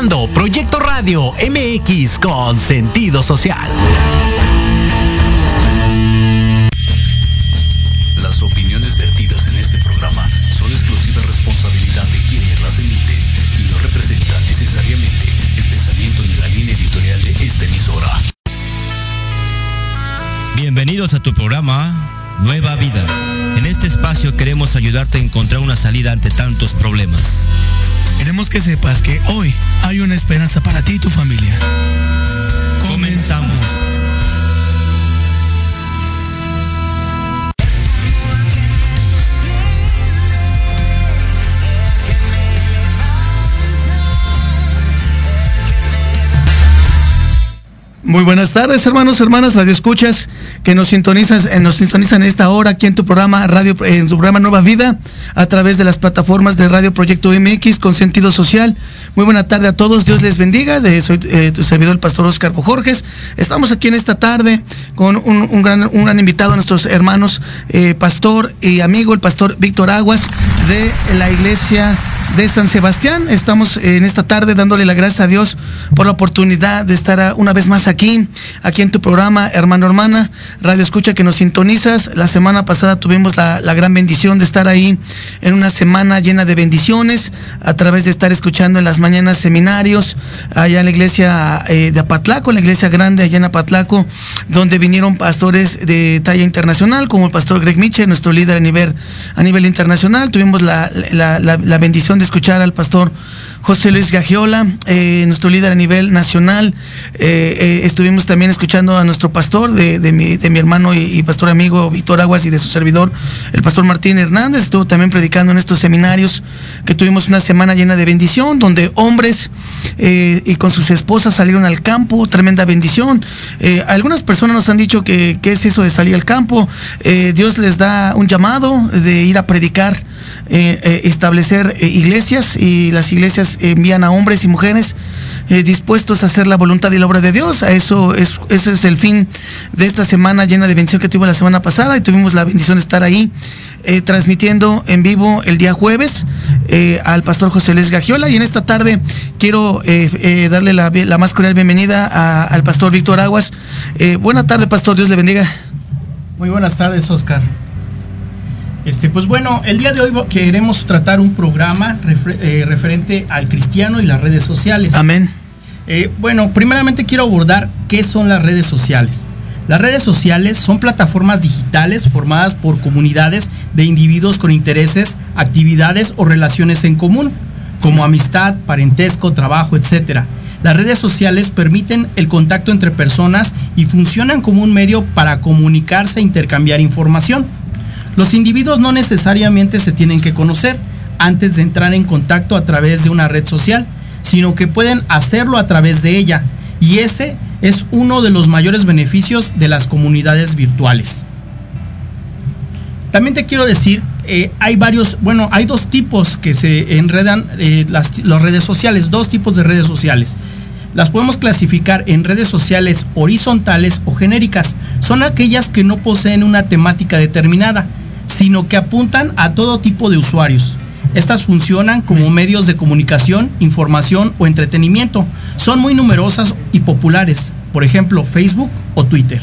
escuchando Proyecto Radio MX con sentido social. Las opiniones vertidas en este programa son exclusiva responsabilidad de quienes las emiten y no representan necesariamente el pensamiento ni la línea editorial de esta emisora. Bienvenidos a tu programa Nueva Vida. En este espacio queremos ayudarte a encontrar una salida ante tantos problemas. Queremos que sepas que hoy hay una esperanza para ti y tu familia. Comenzamos. Muy buenas tardes, hermanos, hermanas, radio escuchas que nos sintonizan, eh, nos sintonizan esta hora aquí en tu programa Radio, en tu programa Nueva Vida, a través de las plataformas de Radio Proyecto MX con sentido social. Muy buena tarde a todos, Dios les bendiga. Eh, soy eh, tu servidor, el pastor Oscar Bojorges. Estamos aquí en esta tarde con un, gran, un gran invitado, nuestros hermanos, pastor y amigo, el pastor Víctor Aguas de la iglesia de San Sebastián. Estamos en esta tarde dándole la gracia a Dios por la oportunidad de estar una vez más aquí, aquí en tu programa, hermano, hermana, Radio Escucha que nos sintonizas. La semana pasada tuvimos la, gran bendición de estar ahí en una semana llena de bendiciones a través de estar escuchando en las mañanas seminarios allá en la iglesia eh, de Apatlaco, en la iglesia grande allá en Apatlaco, donde vinieron pastores de talla internacional, como el pastor Greg Mitchell, nuestro líder a nivel, a nivel internacional. Tuvimos la, la bendición de escuchar al pastor José Luis Gagiola, eh, nuestro líder a nivel nacional. Eh, eh, estuvimos también escuchando a nuestro pastor, de, mi, hermano y, pastor amigo Víctor Aguas y de su servidor, el pastor Martín Hernández. Estuvo también predicando en estos seminarios que tuvimos una semana llena de bendición, donde hombres y con sus esposas salieron al campo, tremenda bendición. algunas personas nos han dicho que qué es eso de salir al campo. Dios les da un llamado de ir a predicar eh, eh, establecer eh, iglesias y las iglesias envían a hombres y mujeres dispuestos a hacer la voluntad y la obra de Dios. A eso es, es el fin de esta semana llena de bendición que tuvimos la semana pasada y tuvimos la bendición de estar ahí transmitiendo en vivo el día jueves al pastor José Luis Gagiola y en esta tarde quiero darle la, más cordial bienvenida al pastor Víctor Aguas. buena tarde, pastor, Dios le bendiga. Muy buenas tardes, Oscar. Este, pues bueno, el día de hoy queremos tratar un programa eh, referente al cristiano y las redes sociales. Amén. Eh, bueno, primeramente quiero abordar qué son las redes sociales. Las redes sociales son plataformas digitales formadas por comunidades de individuos con intereses, actividades o relaciones en común, como amistad, parentesco, trabajo, etc. Las redes sociales permiten el contacto entre personas y funcionan como un medio para comunicarse e intercambiar información. Los individuos no necesariamente se tienen que conocer antes de entrar en contacto a través de una red social, sino que pueden hacerlo a través de ella. Y ese es uno de los mayores beneficios de las comunidades virtuales. También te quiero decir, eh, hay varios, bueno, hay dos tipos que se enredan eh, las, las redes sociales, dos tipos de redes sociales. Las podemos clasificar en redes sociales horizontales o genéricas. Son aquellas que no poseen una temática determinada, sino que apuntan a todo tipo de usuarios. Estas funcionan como medios de comunicación, información o entretenimiento. Son muy numerosas y populares, por ejemplo Facebook o Twitter.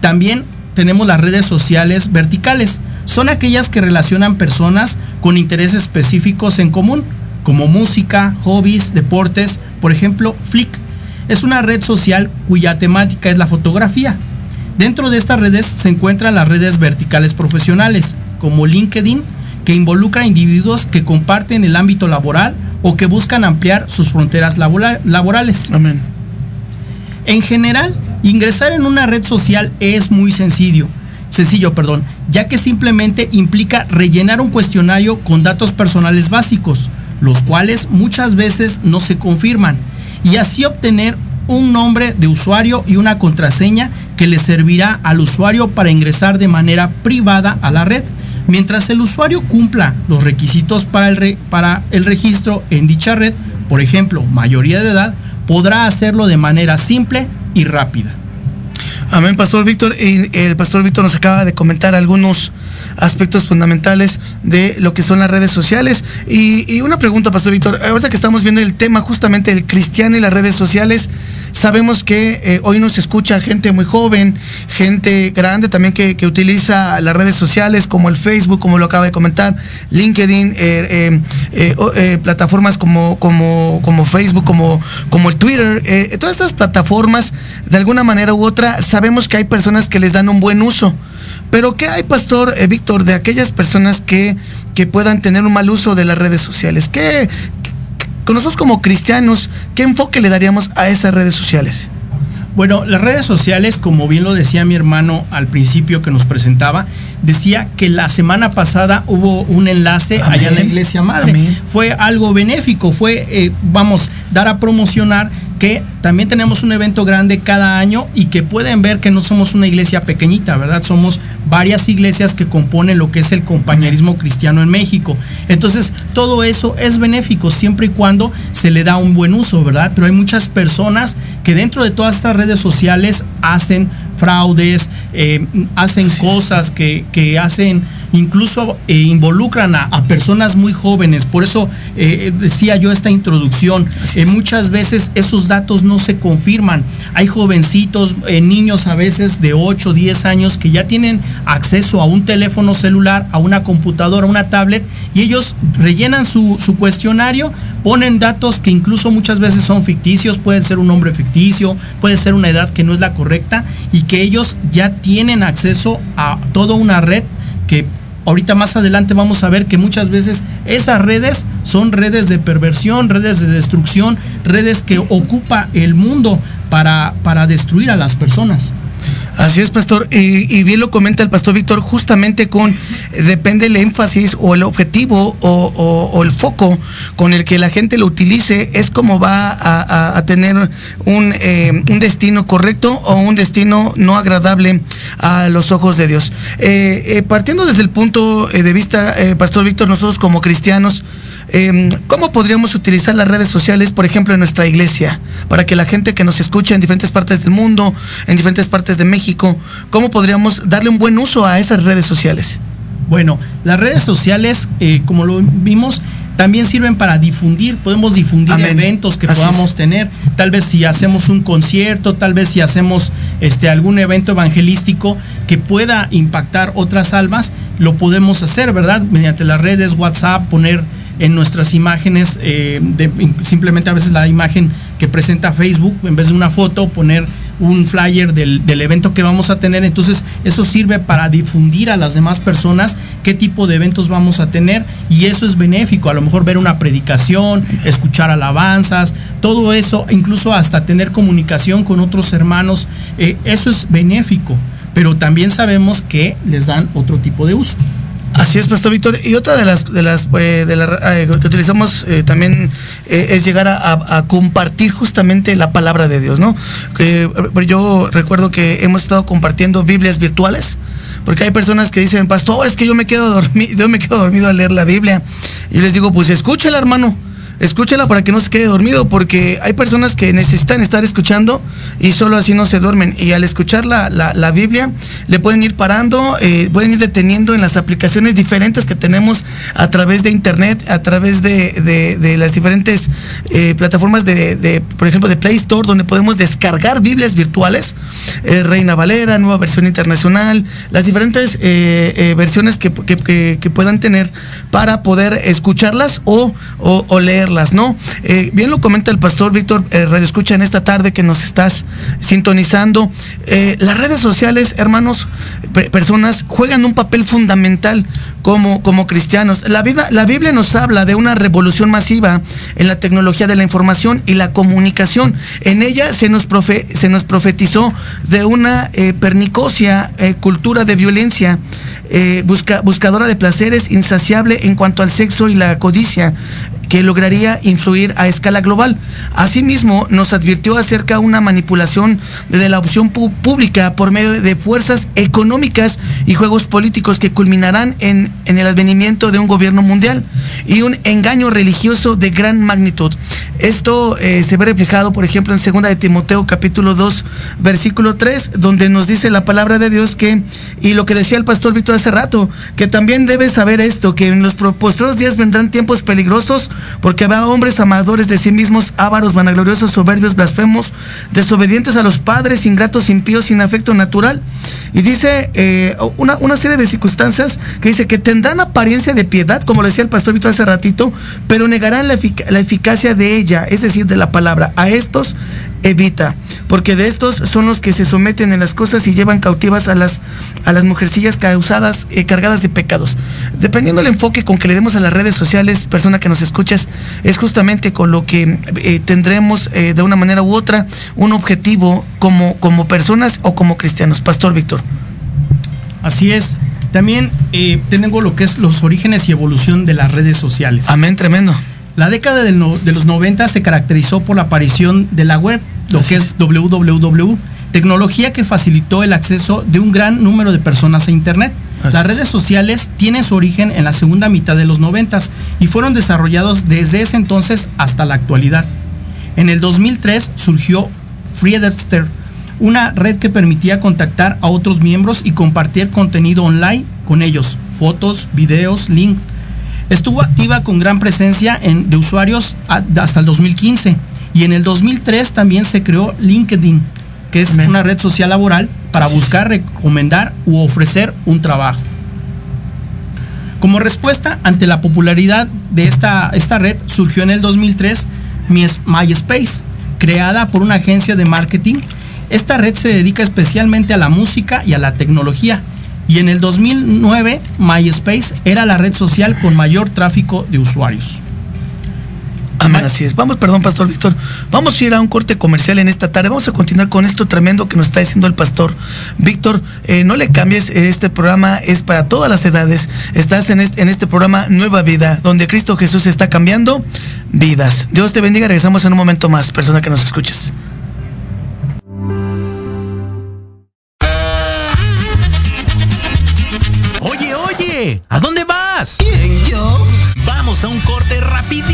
También tenemos las redes sociales verticales. Son aquellas que relacionan personas con intereses específicos en común, como música, hobbies, deportes. Por ejemplo, Flick es una red social cuya temática es la fotografía. Dentro de estas redes se encuentran las redes verticales profesionales, como LinkedIn, que involucra a individuos que comparten el ámbito laboral o que buscan ampliar sus fronteras laborales. Amén. En general, ingresar en una red social es muy sencillo, sencillo, perdón, ya que simplemente implica rellenar un cuestionario con datos personales básicos, los cuales muchas veces no se confirman, y así obtener un nombre de usuario y una contraseña que le servirá al usuario para ingresar de manera privada a la red. Mientras el usuario cumpla los requisitos para el, para el registro en dicha red, por ejemplo, mayoría de edad, podrá hacerlo de manera simple y rápida. Amén, Pastor Víctor. Y el Pastor Víctor nos acaba de comentar algunos aspectos fundamentales de lo que son las redes sociales. Y, una pregunta, Pastor Víctor, ahorita que estamos viendo el tema justamente del cristiano y las redes sociales, sabemos que eh, hoy nos escucha gente muy joven, gente grande también que, utiliza las redes sociales como el Facebook, como lo acaba de comentar, LinkedIn, eh, eh, plataformas como, como, como Facebook, como, como el Twitter, todas estas plataformas, de alguna manera u otra, sabemos que hay personas que les dan un buen uso. Pero ¿qué hay, Pastor Víctor, de aquellas personas que, que puedan tener un mal uso de las redes sociales? ¿Qué, con nosotros como cristianos, qué enfoque le daríamos a esas redes sociales? Bueno, las redes sociales, como bien lo decía mi hermano al principio que nos presentaba, decía que la semana pasada hubo un enlace allá en la iglesia madre. Fue algo benéfico, fue, eh, vamos, dar a promocionar que también tenemos un evento grande cada año y que pueden ver que no somos una iglesia pequeñita, ¿verdad? Somos varias iglesias que componen lo que es el compañerismo cristiano en México. Entonces, todo eso es benéfico siempre y cuando se le da un buen uso, ¿verdad? Pero hay muchas personas que dentro de todas estas redes sociales hacen fraudes, eh, hacen cosas que, que hacen incluso eh, involucran a, personas muy jóvenes. Por eso eh, decía yo esta introducción, eh, muchas veces esos datos no se confirman. Hay jovencitos, niños a veces de 8, 10 años que ya tienen acceso a un teléfono celular, a una computadora, a una tablet, y ellos rellenan su, su cuestionario, ponen datos que incluso muchas veces son ficticios, pueden ser un nombre ficticio, puede ser una edad que no es la correcta, y que ellos ya tienen acceso a toda una red que ahorita más adelante vamos a ver que muchas veces esas redes son redes de perversión, redes de destrucción, redes que ocupa el mundo para, para destruir a las personas. Así es, pastor. Y, bien lo comenta el pastor Víctor, justamente con, eh, depende el énfasis o el objetivo o, el foco con el que la gente lo utilice, es como va a, tener un, eh, un, destino correcto o un destino no agradable a los ojos de Dios. Eh, partiendo desde el punto de vista, pastor Víctor, nosotros como cristianos, Em, ¿Cómo podríamos utilizar las redes sociales, por ejemplo, en nuestra iglesia, para que la gente que nos escucha en diferentes partes del mundo, en diferentes partes de México, cómo podríamos darle un buen uso a esas redes sociales? Bueno, las redes sociales, eh, como lo vimos, también sirven para difundir, podemos difundir eventos que podamos tener, tal vez si hacemos un concierto, tal vez si hacemos este algún evento evangelístico que pueda impactar otras almas, lo podemos hacer, ¿verdad? Mediante las redes, WhatsApp, poner en nuestras imágenes, eh, simplemente a veces la imagen que presenta Facebook, en vez de una foto, poner un flyer del, evento que vamos a tener. Entonces, eso sirve para difundir a las demás personas qué tipo de eventos vamos a tener y eso es benéfico. A lo mejor ver una predicación, escuchar alabanzas, todo eso, incluso hasta tener comunicación con otros hermanos, eh, eso es benéfico. Pero también sabemos que les dan otro tipo de uso. Así es, Pastor Víctor. Y otra de las de las eh, eh, que utilizamos eh, también es llegar a, compartir justamente la palabra de Dios, ¿no? Que yo recuerdo que hemos estado compartiendo Biblias virtuales. Porque hay personas que dicen, pastor, es que yo me quedo dormido, yo me quedo dormido al leer la Biblia. Y yo les digo, pues escúchela, hermano escúchela para que no se quede dormido, porque hay personas que necesitan estar escuchando y solo así no se duermen. Y al escuchar la, la, Biblia, le pueden ir parando, eh, pueden ir deteniendo en las aplicaciones diferentes que tenemos a través de Internet, a través de, de, las diferentes eh, plataformas de, por ejemplo, de Play Store, donde podemos descargar Biblias virtuales, eh, Reina Valera, nueva versión internacional, las diferentes versiones que, que, que, puedan tener para poder escucharlas o, o leer ¿no? Eh, bien lo comenta el pastor Víctor eh, Radio Escucha en esta tarde que nos estás sintonizando. Eh, las redes sociales, hermanos, personas, juegan un papel fundamental como, como cristianos. La, vida, la Biblia nos habla de una revolución masiva en la tecnología de la información y la comunicación. En ella se nos, se nos profetizó de una pernicosia cultura de violencia. busca, buscadora de placeres, insaciable en cuanto al sexo y la codicia, que lograría influir a escala global. Asimismo, nos advirtió acerca de una manipulación de la opción pública por medio de fuerzas económicas y juegos políticos que culminarán en, en el advenimiento de un gobierno mundial y un engaño religioso de gran magnitud. Esto eh, se ve reflejado, por ejemplo, en 2 de Timoteo capítulo 2, versículo 3, donde nos dice la palabra de Dios que, y lo que decía el pastor Víctor hace rato, que también debes saber esto, que en los postreros días vendrán tiempos peligrosos, porque habrá hombres amadores de sí mismos, ávaros, vanagloriosos, soberbios, blasfemos, desobedientes a los padres, ingratos, impíos, sin afecto natural. Y dice eh, una, una, serie de circunstancias que dice que tendrán apariencia de piedad, como lo decía el pastor Víctor hace ratito, pero negarán la, la eficacia de ella, es decir, de la palabra. A estos evita, porque de estos son los que se someten en las cosas y llevan cautivas a las, a las mujercillas causadas, eh, cargadas de pecados. Dependiendo del enfoque con que le demos a las redes sociales, persona que nos escuchas, es justamente con lo que eh, tendremos eh, de una manera u otra un objetivo como, como personas o como cristianos. Pastor Víctor. Así es. También tengo lo que es los orígenes y evolución de las redes sociales. Amén, tremendo. La década de los 90 se caracterizó por la aparición de la web, lo que es www, tecnología que facilitó el acceso de un gran número de personas a Internet. Las redes sociales tienen su origen en la segunda mitad de los 90 y fueron desarrollados desde ese entonces hasta la actualidad. En el 2003 surgió Friedster, una red que permitía contactar a otros miembros y compartir contenido online con ellos, fotos, videos, links. Estuvo activa con gran presencia en, de usuarios hasta el 2015 y en el 2003 también se creó LinkedIn, que es una red social laboral para buscar, recomendar u ofrecer un trabajo. Como respuesta ante la popularidad de esta, esta red, surgió en el 2003 MySpace, creada por una agencia de marketing. Esta red se dedica especialmente a la música y a la tecnología. Y en el 2009, MySpace era la red social con mayor tráfico de usuarios. Amén, así es. Vamos, perdón, Pastor Víctor. Vamos a ir a un corte comercial en esta tarde. Vamos a continuar con esto tremendo que nos está diciendo el Pastor Víctor. Eh, no le cambies, este programa es para todas las edades. Estás en este, en este programa Nueva Vida, donde Cristo Jesús está cambiando vidas. Dios te bendiga. Regresamos en un momento más, persona que nos escuches. Oye, oye, ¿a dónde vas? ¿Quién, yo? Vamos a un corte rapidísimo y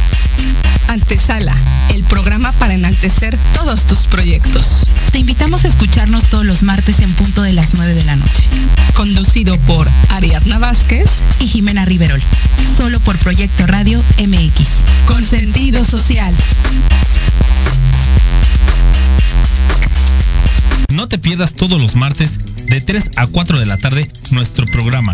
Antesala, el programa para enaltecer todos tus proyectos. Te invitamos a escucharnos todos los martes en punto de las 9 de la noche. Conducido por Ariadna Vázquez y Jimena Riverol. Solo por Proyecto Radio MX. Con sentido social. No te pierdas todos los martes de 3 a 4 de la tarde nuestro programa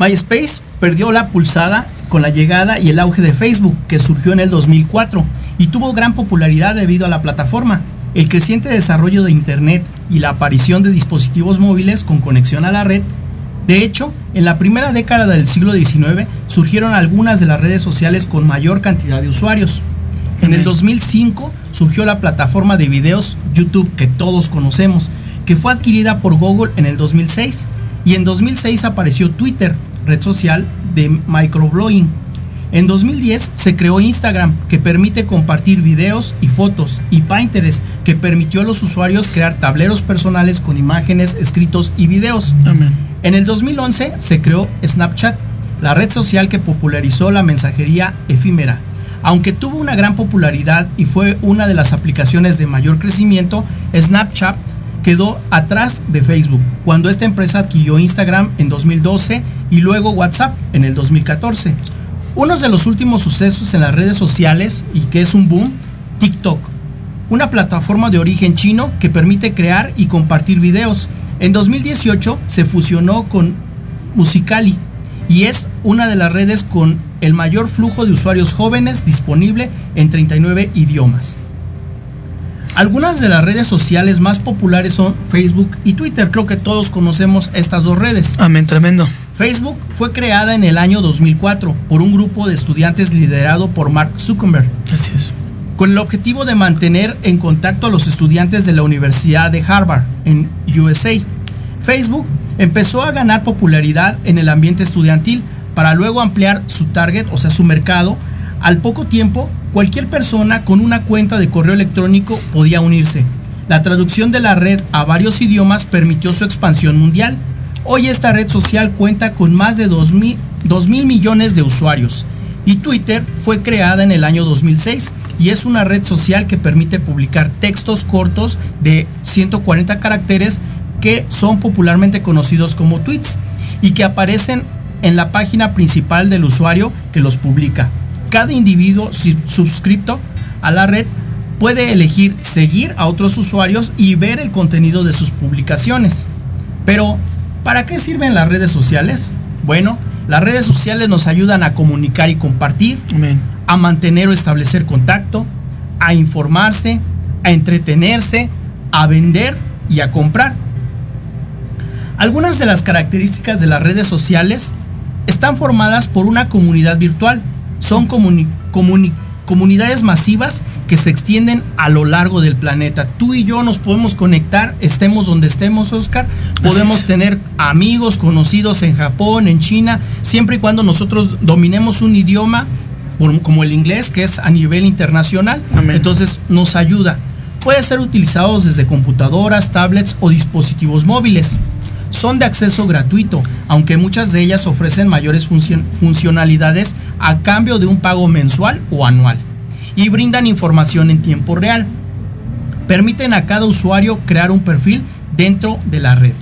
MySpace perdió la pulsada con la llegada y el auge de Facebook, que surgió en el 2004 y tuvo gran popularidad debido a la plataforma. El creciente desarrollo de Internet y la aparición de dispositivos móviles con conexión a la red, de hecho, en la primera década del siglo XIX surgieron algunas de las redes sociales con mayor cantidad de usuarios. En el 2005 surgió la plataforma de videos YouTube que todos conocemos, que fue adquirida por Google en el 2006 y en 2006 apareció Twitter, red social de microblogging. En 2010 se creó Instagram, que permite compartir videos y fotos, y Pinterest, que permitió a los usuarios crear tableros personales con imágenes, escritos y videos. En el 2011 se creó Snapchat, la red social que popularizó la mensajería efímera. Aunque tuvo una gran popularidad y fue una de las aplicaciones de mayor crecimiento, Snapchat quedó atrás de Facebook cuando esta empresa adquirió Instagram en 2012 y luego WhatsApp en el 2014. Uno de los últimos sucesos en las redes sociales y que es un boom, TikTok, una plataforma de origen chino que permite crear y compartir videos. En 2018 se fusionó con Musicali y es una de las redes con el mayor flujo de usuarios jóvenes disponible en 39 idiomas. Algunas de las redes sociales más populares son Facebook y Twitter. Creo que todos conocemos estas dos redes. Amén, tremendo. Facebook fue creada en el año 2004 por un grupo de estudiantes liderado por Mark Zuckerberg. Así es. Con el objetivo de mantener en contacto a los estudiantes de la Universidad de Harvard en USA. Facebook empezó a ganar popularidad en el ambiente estudiantil para luego ampliar su target, o sea, su mercado. Al poco tiempo, cualquier persona con una cuenta de correo electrónico podía unirse. La traducción de la red a varios idiomas permitió su expansión mundial. Hoy esta red social cuenta con más de 2 mil, millones de usuarios. Y Twitter fue creada en el año 2006 y es una red social que permite publicar textos cortos de 140 caracteres que son popularmente conocidos como tweets y que aparecen en la página principal del usuario que los publica. Cada individuo suscripto a la red puede elegir seguir a otros usuarios y ver el contenido de sus publicaciones. Pero, ¿para qué sirven las redes sociales? Bueno, las redes sociales nos ayudan a comunicar y compartir, a mantener o establecer contacto, a informarse, a entretenerse, a vender y a comprar. Algunas de las características de las redes sociales están formadas por una comunidad virtual. Son comunidades masivas que se extienden a lo largo del planeta. Tú y yo nos podemos conectar, estemos donde estemos, Oscar. Podemos tener amigos conocidos en Japón, en China, siempre y cuando nosotros dominemos un idioma como el inglés, que es a nivel internacional. Entonces nos ayuda. Puede ser utilizados desde computadoras, tablets o dispositivos móviles son de acceso gratuito, aunque muchas de ellas ofrecen mayores funcionalidades a cambio de un pago mensual o anual, y brindan información en tiempo real. Permiten a cada usuario crear un perfil dentro de la red.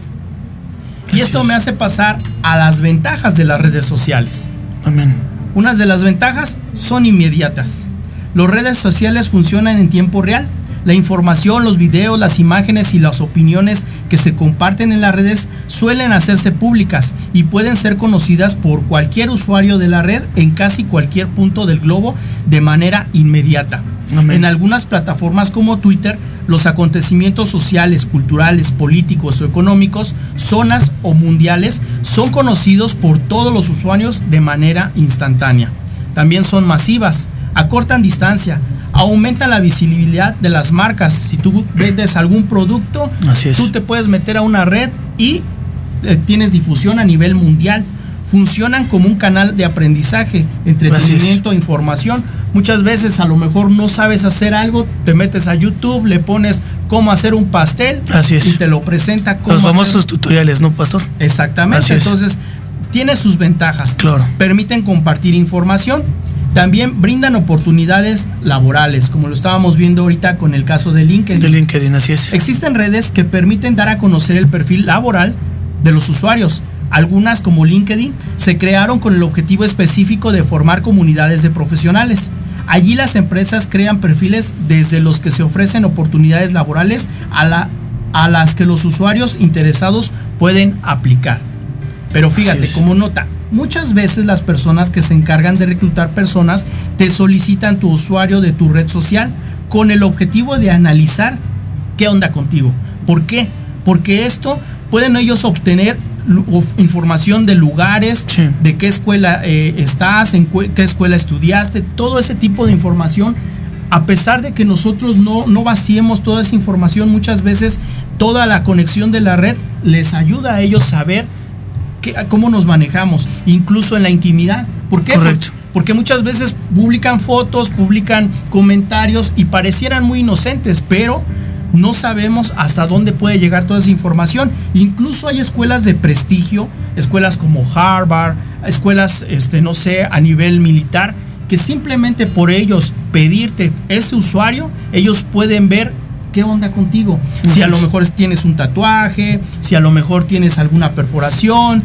Y esto me hace pasar a las ventajas de las redes sociales. Amén. Unas de las ventajas son inmediatas. Las redes sociales funcionan en tiempo real la información, los videos, las imágenes y las opiniones que se comparten en las redes suelen hacerse públicas y pueden ser conocidas por cualquier usuario de la red en casi cualquier punto del globo de manera inmediata. En algunas plataformas como Twitter, los acontecimientos sociales, culturales, políticos o económicos, zonas o mundiales, son conocidos por todos los usuarios de manera instantánea. También son masivas, acortan distancia, aumenta la visibilidad de las marcas. Si tú vendes algún producto, tú te puedes meter a una red y eh, tienes difusión a nivel mundial. Funcionan como un canal de aprendizaje, entretenimiento, información. Muchas veces a lo mejor no sabes hacer algo, te metes a YouTube, le pones cómo hacer un pastel y te lo presenta como los famosos tutoriales, ¿no, pastor? Exactamente. Entonces, tiene sus ventajas. Claro. Permiten compartir información también brindan oportunidades laborales, como lo estábamos viendo ahorita con el caso de LinkedIn. De LinkedIn, así es. Existen redes que permiten dar a conocer el perfil laboral de los usuarios. Algunas, como LinkedIn, se crearon con el objetivo específico de formar comunidades de profesionales. Allí las empresas crean perfiles desde los que se ofrecen oportunidades laborales a, la, a las que los usuarios interesados pueden aplicar. Pero fíjate, como nota, Muchas veces las personas que se encargan de reclutar personas te solicitan tu usuario de tu red social con el objetivo de analizar qué onda contigo. ¿Por qué? porque esto pueden ellos obtener información de lugares, de qué escuela eh, estás, en qué escuela estudiaste, todo ese tipo de información. A pesar de que nosotros no, no vaciemos toda esa información, muchas veces toda la conexión de la red les ayuda a ellos saber cómo nos manejamos, incluso en la intimidad. ¿Por qué? Correcto. Porque muchas veces publican fotos, publican comentarios y parecieran muy inocentes, pero no sabemos hasta dónde puede llegar toda esa información. Incluso hay escuelas de prestigio, escuelas como Harvard, escuelas, este, no sé, a nivel militar, que simplemente por ellos pedirte ese usuario, ellos pueden ver qué onda contigo. Si a lo mejor tienes un tatuaje, si a lo mejor tienes alguna perforación,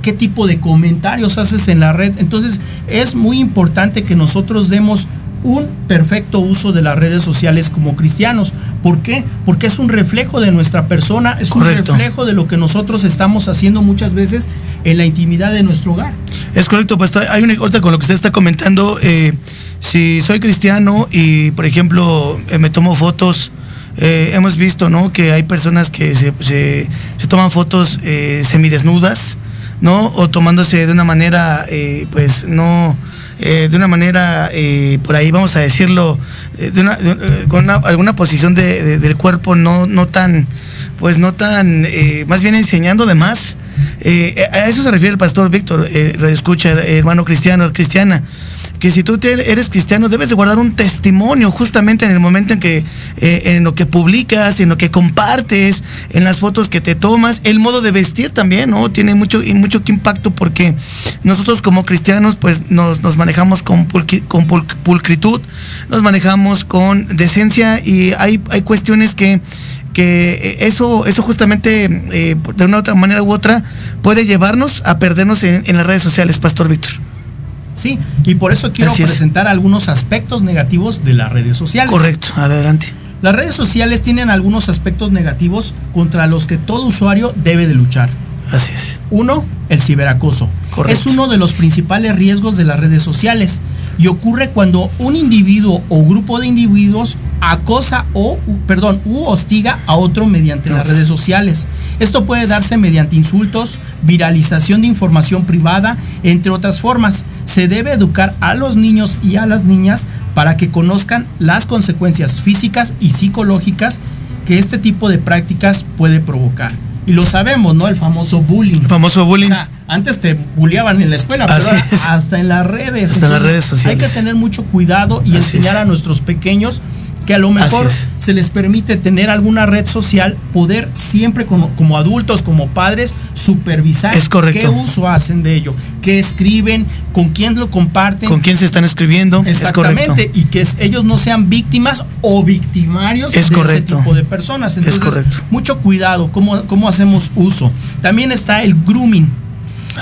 qué tipo de comentarios haces en la red. Entonces es muy importante que nosotros demos un perfecto uso de las redes sociales como cristianos. ¿Por qué? Porque es un reflejo de nuestra persona, es un reflejo de lo que nosotros estamos haciendo muchas veces en la intimidad de nuestro hogar. Es correcto, pues hay una corta con lo que usted está comentando. Eh, si soy cristiano y, por ejemplo, eh, me tomo fotos, eh, hemos visto, ¿no? Que hay personas que se, se, toman fotos semidesnudas, ¿no? O tomándose de una manera, pues, no eh, de una manera, eh, por ahí vamos a decirlo, eh, de una, con alguna posición del cuerpo no, no tan, pues no tan, más bien enseñando de más. a eso se refiere el pastor Víctor, escucha, hermano cristiano, cristiana que si tú eres cristiano debes de guardar un testimonio justamente en el momento en que eh, en lo que publicas, en lo que compartes, en las fotos que te tomas, el modo de vestir también, ¿no? Tiene mucho mucho impacto porque nosotros como cristianos pues nos, manejamos con, pulcritud, nos manejamos con decencia y hay, hay cuestiones que que eso, eso justamente eh, de una otra manera u otra puede llevarnos a perdernos en las redes sociales, Pastor Víctor. Sí, y por eso quiero presentar algunos aspectos negativos de las redes sociales. Correcto, adelante. Las redes sociales tienen algunos aspectos negativos contra los que todo usuario debe de luchar. Así es. Uno, el ciberacoso. Es uno de los principales riesgos de las redes sociales y ocurre cuando un individuo o grupo de individuos acosa o, perdón, u hostiga a otro mediante las redes sociales. Esto puede darse mediante insultos, viralización de información privada, entre otras formas. Se debe educar a los niños y a las niñas para que conozcan las consecuencias físicas y psicológicas que este tipo de prácticas puede provocar. Y lo sabemos, ¿no? El famoso bullying. El famoso bullying. O sea, antes te bulleaban en la escuela, pero hasta en las redes. Hasta en las redes sociales. Hay que tener mucho cuidado y enseñar a nuestros pequeños que a lo mejor se les permite tener alguna red social, poder siempre como, como adultos, como padres, supervisar qué uso hacen de ello, qué escriben, con quién lo comparten. Con quién se están escribiendo. Exactamente, y que ellos no sean víctimas o victimarios de ese tipo de personas. Entonces, mucho cuidado, cómo, cómo hacemos uso. También está el grooming.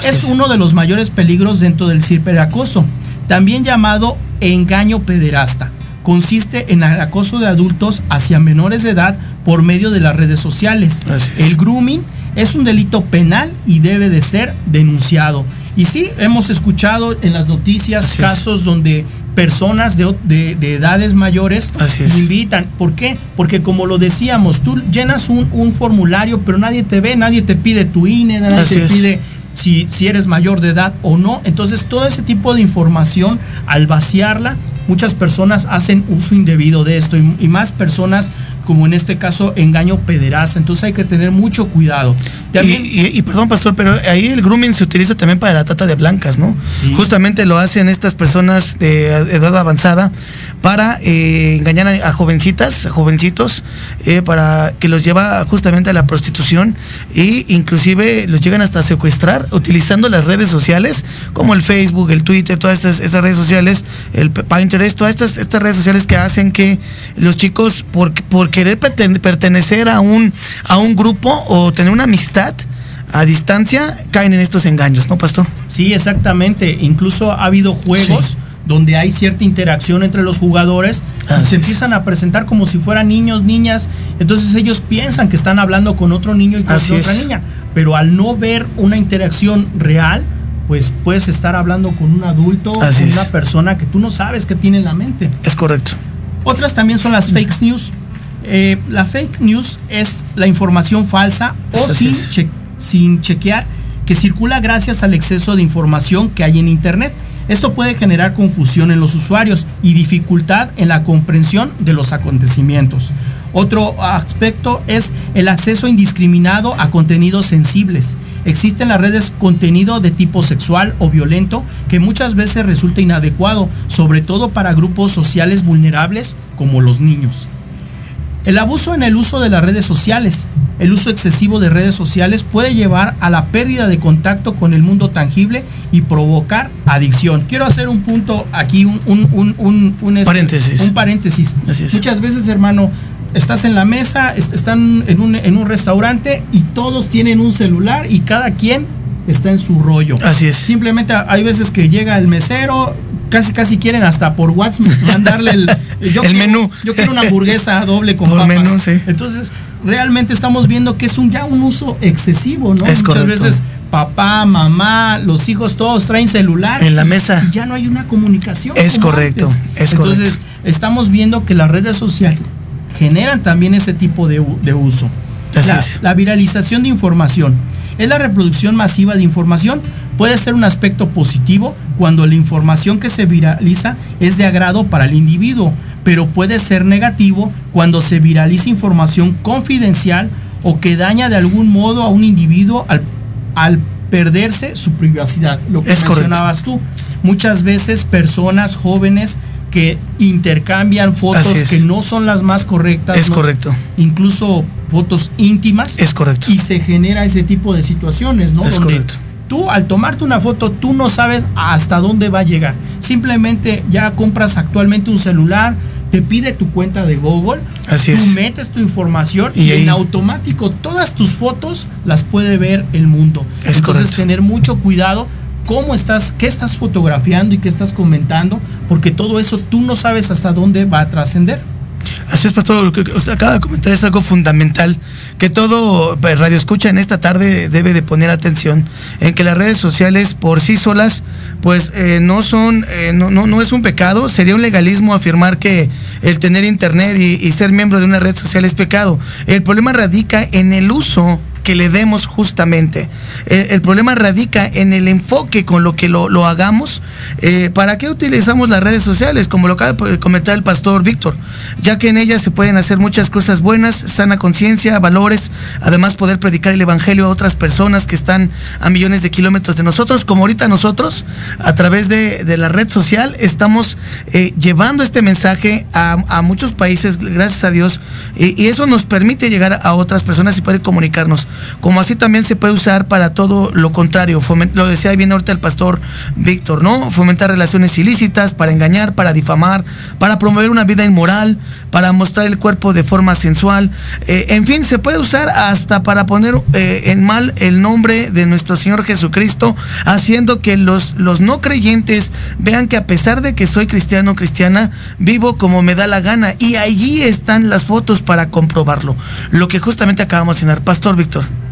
Es, uno de los mayores peligros dentro del ciberacoso, también llamado engaño pederasta consiste en el acoso de adultos hacia menores de edad por medio de las redes sociales. El grooming es un delito penal y debe de ser denunciado. Y sí, hemos escuchado en las noticias casos donde personas de, edades mayores invitan. ¿Por qué? Porque como lo decíamos, tú llenas un, formulario, pero nadie te ve, nadie te pide tu INE, nadie te pide si, si eres mayor de edad o no. Entonces, todo ese tipo de información, al vaciarla, muchas personas hacen uso indebido de esto y, más personas como en este caso engaño pederasta. Entonces hay que tener mucho cuidado. y, perdón, pastor, pero ahí el grooming se utiliza también para la trata de blancas, ¿no? Justamente lo hacen estas personas de edad avanzada para eh, engañar a, jovencitas, a jovencitos, eh, para que los lleva justamente a la prostitución e inclusive los llegan hasta a secuestrar utilizando las redes sociales como el Facebook, el Twitter, todas estas, redes sociales, el Pinterest, todas estas, estas redes sociales que hacen que los chicos por, por querer pertenecer a un, a un grupo o tener una amistad, a distancia caen en estos engaños, ¿no, Pastor? Sí, exactamente. Incluso ha habido juegos donde hay cierta interacción entre los jugadores y se empiezan a presentar como si fueran niños, niñas. Entonces ellos piensan que están hablando con otro niño y con otra niña. Pero al no ver una interacción real, pues puedes estar hablando con un adulto, con una persona que tú no sabes qué tiene en la mente. Es correcto. Otras también son las fake news. Eh, la fake news es la información falsa o sin, che- sin chequear que circula gracias al exceso de información que hay en Internet. Esto puede generar confusión en los usuarios y dificultad en la comprensión de los acontecimientos. Otro aspecto es el acceso indiscriminado a contenidos sensibles. Existen en las redes contenido de tipo sexual o violento que muchas veces resulta inadecuado, sobre todo para grupos sociales vulnerables como los niños. El abuso en el uso de las redes sociales. El uso excesivo de redes sociales puede llevar a la pérdida de contacto con el mundo tangible y provocar adicción. Quiero hacer un punto aquí, un, un, un, un- un, este, Paréntesis. un paréntesis. Así es. Muchas veces, hermano, estás en la mesa, est- están en un, en un restaurante y todos tienen un celular y cada quien está en su rollo. Así es. Simplemente hay veces que llega el mesero, casi casi quieren hasta por WhatsApp mandarle el, yo El quiero- menú. Yo quiero una hamburguesa doble con Por papas. menú, sí. Entonces, realmente estamos viendo que es un ya un uso excesivo, ¿no? Es Muchas correcto. veces papá, mamá, los hijos todos traen celular En la mesa. y ya no hay una comunicación. Es como correcto, antes. es Entonces, estamos viendo que las redes sociales generan también ese tipo de, de uso. La, la viralización de información. Es la reproducción masiva de información. Puede ser un aspecto positivo cuando la información que se viraliza es de agrado para el individuo, pero puede ser negativo cuando se viraliza información confidencial o que daña de algún modo a un individuo al, al perderse su privacidad. Lo que Es correcto. mencionabas tú. Muchas veces personas jóvenes que intercambian fotos es. que no son las más correctas. Es ¿no? correcto. incluso fotos íntimas. Es correcto. Y se genera ese tipo de situaciones, ¿no? Es Donde correcto. Tú al tomarte una foto, tú no sabes hasta dónde va a llegar. Simplemente ya compras actualmente un celular, te pide tu cuenta de Google, Así tú es. metes tu información Y en automático todas tus fotos las puede ver el mundo. Es Entonces correcto. tener mucho cuidado cómo estás, qué estás fotografiando y qué estás comentando, porque todo eso tú no sabes hasta dónde va a trascender. Así es, pastor, lo que usted acaba de comentar es algo fundamental, que todo pues, radio escucha en esta tarde debe de poner atención en que las redes sociales por sí solas, pues eh, no son, eh, no, no, no es un pecado, sería un legalismo afirmar que el tener internet y, y ser miembro de una red social es pecado. El problema radica en el uso que le demos justamente. Eh, el problema radica en el enfoque con lo que lo, lo hagamos. Eh, ¿Para qué utilizamos las redes sociales? Como lo acaba de comentar el pastor Víctor, ya que en ellas se pueden hacer muchas cosas buenas, sana conciencia, valores, además poder predicar el evangelio a otras personas que están a millones de kilómetros de nosotros, como ahorita nosotros, a través de, de la red social, estamos eh, llevando este mensaje a, a muchos países, gracias a Dios, y, y eso nos permite llegar a otras personas y poder comunicarnos. Como así también se puede usar para todo lo contrario, lo decía bien ahorita el pastor Víctor, ¿no? Fomentar relaciones ilícitas, para engañar, para difamar, para promover una vida inmoral, para mostrar el cuerpo de forma sensual. Eh, en fin, se puede usar hasta para poner eh, en mal el nombre de nuestro Señor Jesucristo, haciendo que los, los no creyentes vean que a pesar de que soy cristiano o cristiana, vivo como me da la gana. Y allí están las fotos para comprobarlo. Lo que justamente acabamos de cenar. Pastor Víctor.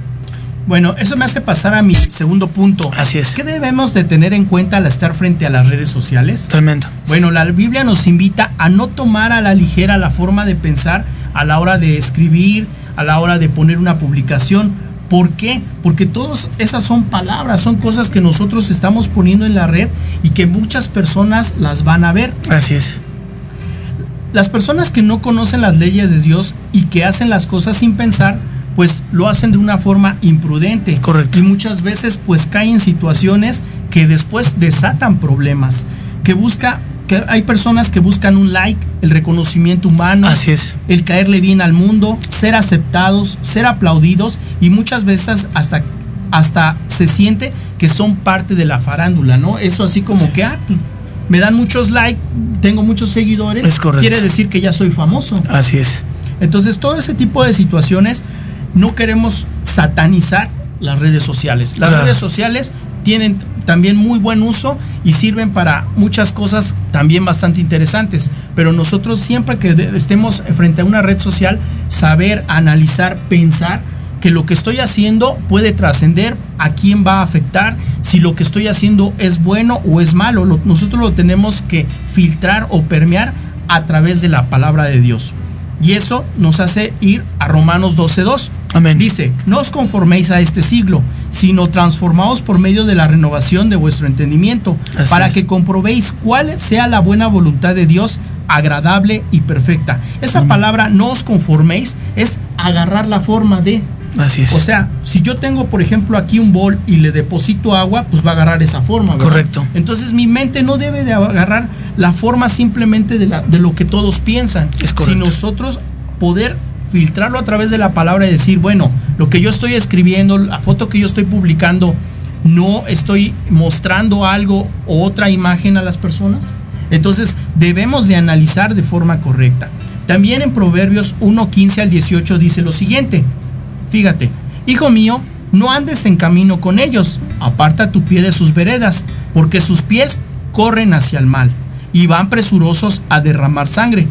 Bueno, eso me hace pasar a mi segundo punto. Así es. ¿Qué debemos de tener en cuenta al estar frente a las redes sociales? Tremendo. Bueno, la Biblia nos invita a no tomar a la ligera la forma de pensar a la hora de escribir, a la hora de poner una publicación. ¿Por qué? Porque todas esas son palabras, son cosas que nosotros estamos poniendo en la red y que muchas personas las van a ver. Así es. Las personas que no conocen las leyes de Dios y que hacen las cosas sin pensar, pues lo hacen de una forma imprudente. Correcto. Y muchas veces pues caen en situaciones que después desatan problemas. Que busca, que hay personas que buscan un like, el reconocimiento humano, Así es. el caerle bien al mundo, ser aceptados, ser aplaudidos y muchas veces hasta hasta se siente que son parte de la farándula, ¿no? Eso así como que ah, pues, me dan muchos likes, tengo muchos seguidores, Es correcto. quiere decir que ya soy famoso. Así es. Entonces, todo ese tipo de situaciones no queremos satanizar las redes sociales. Las Claro. redes sociales tienen también muy buen uso y sirven para muchas cosas también bastante interesantes. Pero nosotros siempre que estemos frente a una red social, saber, analizar, pensar que lo que estoy haciendo puede trascender, a quién va a afectar, si lo que estoy haciendo es bueno o es malo. Lo- nosotros lo tenemos que filtrar o permear a través de la palabra de Dios. Y eso nos hace ir a Romanos 12.2. Amén. Dice, no os conforméis a este siglo, sino transformaos por medio de la renovación de vuestro entendimiento, Así para es. que comprobéis cuál sea la buena voluntad de Dios, agradable y perfecta. Esa palabra no os conforméis es agarrar la forma de... Así es. O sea, si yo tengo, por ejemplo, aquí un bol y le deposito agua, pues va a agarrar esa forma. ¿verdad? Correcto. Entonces mi mente no debe de agarrar la forma simplemente de, la- de lo que todos piensan. Es Si correcto. nosotros poder filtrarlo a través de la palabra y decir, bueno, lo que yo estoy escribiendo, la foto que yo estoy publicando, no estoy mostrando algo o otra imagen a las personas. Entonces debemos de analizar de forma correcta. También en Proverbios 1.15 al 18 dice lo siguiente. Fíjate, hijo mío, no andes en camino con ellos, aparta tu pie de sus veredas, porque sus pies corren hacia el mal y van presurosos a derramar sangre.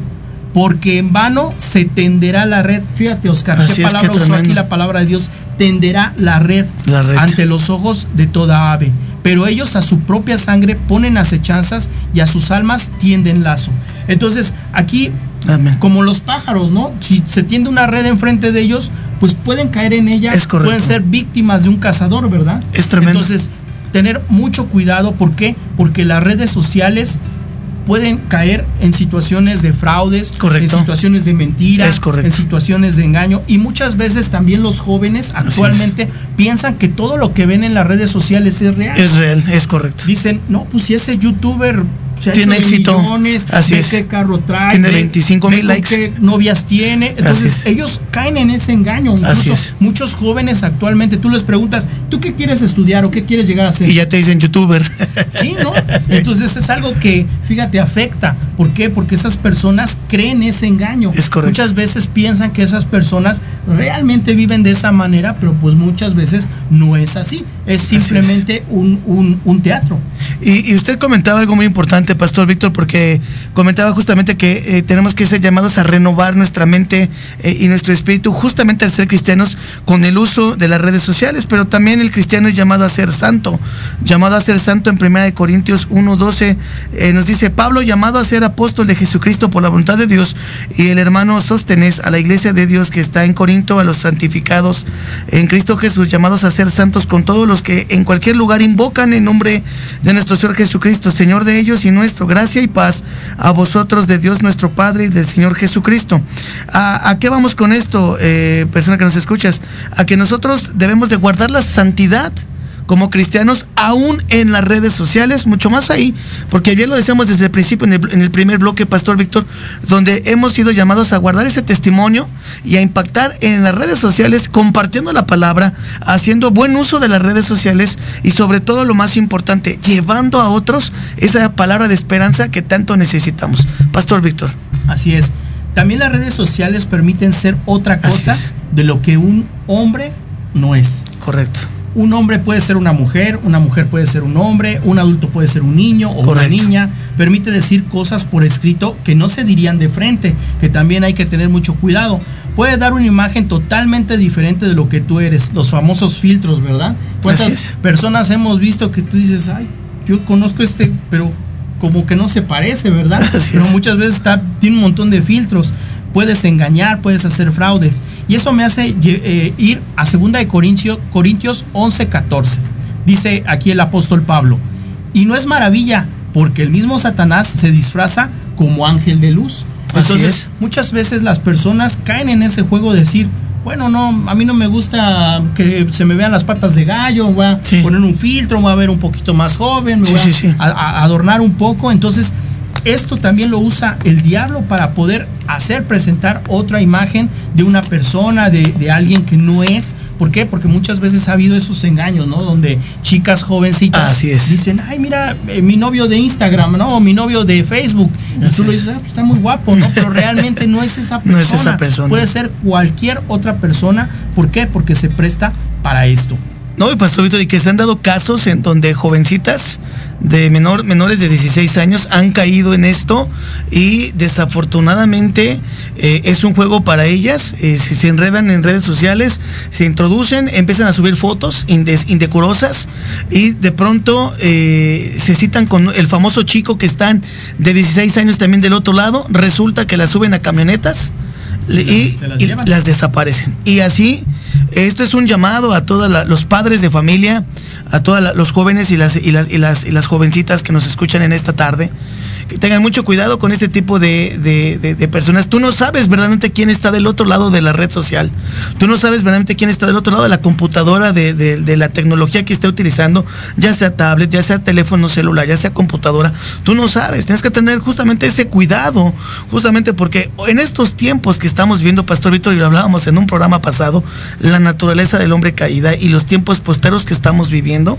Porque en vano se tenderá la red. Fíjate, Oscar, Así qué palabra usó aquí la palabra de Dios. Tenderá la red, La red. ante los ojos de toda ave. Pero ellos a su propia sangre ponen acechanzas y a sus almas tienden lazo. Entonces, aquí Amén. como los pájaros, ¿no? Si se tiende una red enfrente de ellos, pues pueden caer en ella, Es correcto. pueden ser víctimas de un cazador, ¿verdad? Es tremendo. Entonces, tener mucho cuidado, ¿por qué? Porque las redes sociales pueden caer en situaciones de fraudes, Correcto. en situaciones de mentira, en situaciones de engaño y muchas veces también los jóvenes actualmente piensan que todo lo que ven en las redes sociales es real. Es real, es correcto. Dicen, no, pues si ese youtuber se ha Tiene éxito. millones, Así es. qué carro trae, Tiene ve- 25 ve mil likes. qué novias tiene. Entonces es. ellos caen en ese engaño. Incluso Así es. muchos jóvenes actualmente, tú les preguntas, ¿tú qué quieres estudiar o qué quieres llegar a ser? Y ya te dicen youtuber. Sí, ¿no? Entonces es algo que, fíjate, afecta. ¿Por qué? Porque esas personas creen ese engaño. Es correcto. Muchas veces piensan que esas personas realmente viven de esa manera, pero pues muchas veces no es así. Es simplemente un, un- un teatro. Y, y usted comentaba algo muy importante, Pastor Víctor, porque comentaba justamente que eh, tenemos que ser llamados a renovar nuestra mente eh, y nuestro espíritu justamente al ser cristianos con el uso de las redes sociales, pero también el cristiano es llamado a ser santo, llamado a ser santo en 1 Corintios 1.12, eh, nos dice Pablo llamado a ser apóstol de Jesucristo por la voluntad de Dios y el hermano Sóstenes a la iglesia de Dios que está en Corinto, a los santificados en Cristo Jesús, llamados a ser santos con todos los que en cualquier lugar invocan en nombre de nuestro Señor Jesucristo, Señor de ellos y nuestro. Gracia y paz a vosotros de Dios nuestro Padre y del Señor Jesucristo. ¿A, qué vamos con esto, eh, persona que nos escuchas? A que nosotros debemos de guardar la santidad como cristianos, aún en las redes sociales, mucho más ahí, porque bien lo decíamos desde el principio en el, en el primer bloque, Pastor Víctor, donde hemos sido llamados a guardar ese testimonio y a impactar en las redes sociales, compartiendo la palabra, haciendo buen uso de las redes sociales y sobre todo lo más importante, llevando a otros esa palabra de esperanza que tanto necesitamos. Pastor Víctor. Así es. También las redes sociales permiten ser otra cosa de lo que un hombre no es. Correcto. Un hombre puede ser una mujer, una mujer puede ser un hombre, un adulto puede ser un niño o Correcto. una niña. Permite decir cosas por escrito que no se dirían de frente, que también hay que tener mucho cuidado. Puede dar una imagen totalmente diferente de lo que tú eres, los famosos filtros, ¿verdad? ¿Cuántas personas hemos visto que tú dices, ay, yo conozco este, pero como que no se parece, ¿verdad? Pero muchas veces está, tiene un montón de filtros. Puedes engañar, puedes hacer fraudes. Y eso me hace eh, ir a 2 de Corintios, Corintios 11, 14. Dice aquí el apóstol Pablo. Y no es maravilla, porque el mismo Satanás se disfraza como ángel de luz. Entonces, es. muchas veces las personas caen en ese juego de decir, bueno, no, a mí no me gusta que se me vean las patas de gallo, voy a Sí. poner un filtro, voy a ver un poquito más joven, me Sí, voy a- sí, sí. a, a adornar un poco. Entonces, esto también lo usa el diablo para poder hacer presentar otra imagen de una persona, de, de alguien que no es. ¿Por qué? Porque muchas veces ha habido esos engaños, ¿no? Donde chicas jovencitas Así es. dicen, ay, mira, eh, mi novio de Instagram, ¿no? O mi novio de Facebook. Y Así tú le es. dices, ah, pues está muy guapo, ¿no? Pero realmente no es esa persona. No es esa persona. Puede ser cualquier otra persona. ¿Por qué? Porque se presta para esto. No, y Pastor Víctor, y que se han dado casos en donde jovencitas de menor, menores de 16 años han caído en esto y desafortunadamente eh, es un juego para ellas. eh, si se enredan en redes sociales, se introducen, empiezan a subir fotos indes- indecorosas y de pronto eh, se citan con el famoso chico que están de 16 años también del otro lado. Resulta que la suben a camionetas y, Se las y las desaparecen. Y así, esto es un llamado a todos los padres de familia, a todos los jóvenes y las, y, las, y, las, y las jovencitas que nos escuchan en esta tarde, tengan mucho cuidado con este tipo de, de- de- personas. Tú no sabes verdaderamente quién está del otro lado de la red social. Tú no sabes verdaderamente quién está del otro lado de la computadora, de la tecnología que esté utilizando, ya sea tablet, ya sea teléfono celular, ya sea computadora. Tú no sabes. Tienes que tener justamente ese cuidado, justamente porque en estos tiempos que estamos viendo, Pastor Víctor, y lo hablábamos en un programa pasado, la naturaleza del hombre caída y los tiempos posteros que estamos viviendo,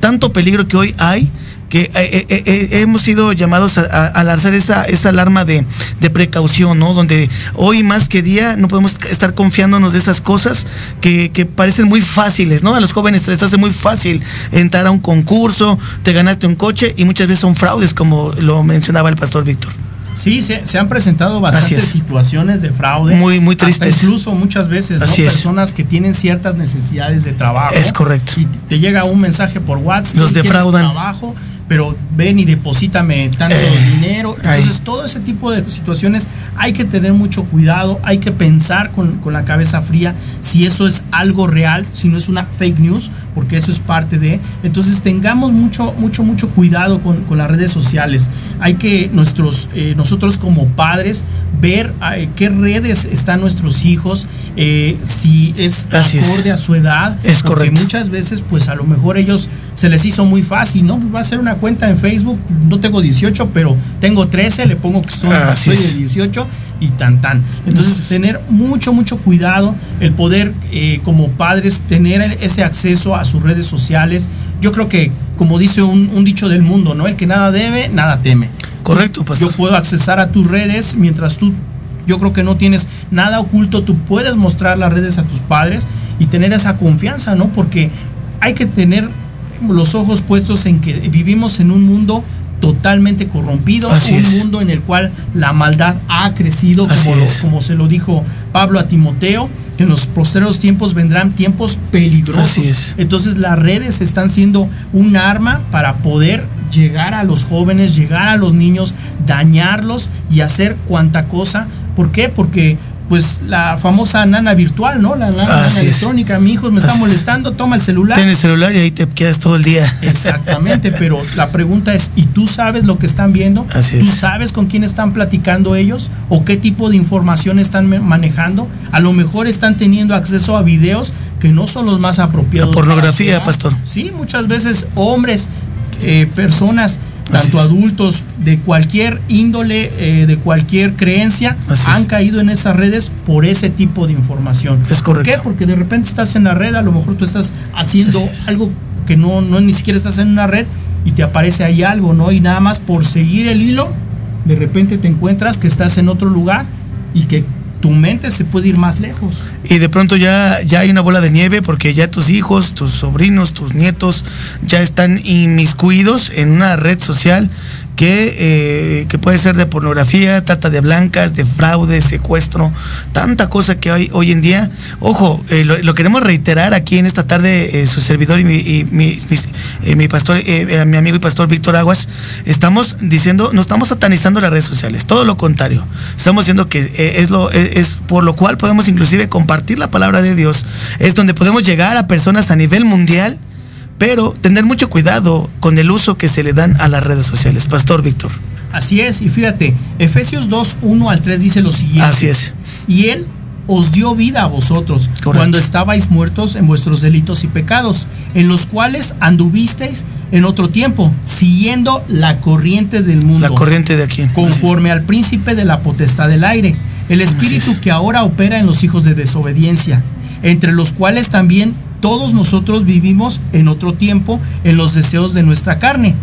tanto peligro que hoy hay que eh, eh, eh, hemos sido llamados a, a- lanzar esa, esa alarma de, de precaución, ¿no? Donde hoy más que día no podemos estar confiándonos de esas cosas que, que parecen muy fáciles, ¿no? A los jóvenes les hace muy fácil entrar a un concurso, te ganaste un coche y muchas veces son fraudes, como lo mencionaba el pastor Víctor. Sí, se, se han presentado bastantes es. situaciones de fraude. Muy, muy tristes. incluso muchas veces, ¿no? Personas que tienen ciertas necesidades de trabajo. Es correcto. Y te llega un mensaje por WhatsApp. Los "Hey, ¿quieres defraudan. trabajo, pero ven y deposítame tanto Eh, dinero. Entonces, todo ese tipo de situaciones hay que tener mucho cuidado, hay que pensar con, con la cabeza fría si eso es algo real, si no es una fake news, porque eso es parte de. Entonces, tengamos mucho, mucho, mucho cuidado con, con las redes sociales. Hay que nuestros, eh, nosotros como padres, ver eh, qué redes están nuestros hijos, eh, si es Así es. acorde a su edad. Es porque correcto. muchas veces, pues a lo mejor ellos se les hizo muy fácil, ¿no? Va a ser una cuenta en Facebook, no tengo 18, pero tengo 13, le pongo que soy, Así soy de 18 y tan tan. Entonces, tener mucho, mucho cuidado, el poder eh, como padres tener ese acceso a sus redes sociales. Yo creo que, como dice un, un dicho del mundo, ¿no? El que nada debe, nada teme. Correcto, pastor. Yo puedo accesar a tus redes mientras tú, yo creo que no tienes nada oculto, tú puedes mostrar las redes a tus padres y tener esa confianza, ¿no? Porque hay que tener los ojos puestos en que vivimos en un mundo totalmente corrompido, Así un es. mundo en el cual la maldad ha crecido, como, lo- como se lo dijo Pablo a Timoteo, que en los posteriores tiempos vendrán tiempos peligrosos. Entonces las redes están siendo un arma para poder llegar a los jóvenes, llegar a los niños, dañarlos y hacer cuanta cosa. ¿Por qué? Porque pues la famosa nana virtual, ¿no? La nana, es. electrónica, mi hijo me está Así molestando, toma el celular. Tienes el celular y ahí te quedas todo el día. Exactamente, pero la pregunta es, ¿y tú sabes lo que están viendo? Así ¿Tú es. sabes con quién están platicando ellos? ¿O qué tipo de información están manejando? A lo mejor están teniendo acceso a videos que no son los más apropiados. La pornografía, pastor. Sí, muchas veces hombres, eh, personas, tanto adultos, de cualquier índole, eh, de cualquier creencia, Así han es. caído en esas redes por ese tipo de información. Es ¿Por qué? correcto. Porque de repente estás en la red, a lo mejor tú estás haciendo es. algo que no, no ni siquiera estás en una red y te aparece ahí algo, ¿no? Y nada más por seguir el hilo, de repente te encuentras que estás en otro lugar y que tu mente se puede ir más lejos. Y de pronto ya, ya hay una bola de nieve porque ya tus hijos, tus sobrinos, tus nietos ya están inmiscuidos en una red social que, eh, que puede ser de pornografía, trata de blancas, de fraude, secuestro, tanta cosa que hay hoy en día. Ojo, eh, lo, queremos reiterar aquí en esta tarde, eh, su servidor y mi, mi, pastor, mi amigo y pastor Víctor Aguas, estamos diciendo, no estamos satanizando las redes sociales, todo lo contrario. Estamos diciendo que es, lo, es por lo cual podemos inclusive compartir la palabra de Dios, es donde podemos llegar a personas a nivel mundial, pero tener mucho cuidado con el uso que se le dan a las redes sociales. Pastor Víctor. Así es, y fíjate, Efesios 2, 1 al 3 dice lo siguiente. Así es. Y Él os dio vida a vosotros Correcto. cuando estabais muertos en vuestros delitos y pecados, en los cuales anduvisteis en otro tiempo, siguiendo la corriente del mundo. La corriente de aquí. conforme al príncipe de la potestad del aire, el espíritu es. que ahora opera en los hijos de desobediencia, entre los cuales también todos nosotros vivimos en otro tiempo en los deseos de nuestra carne,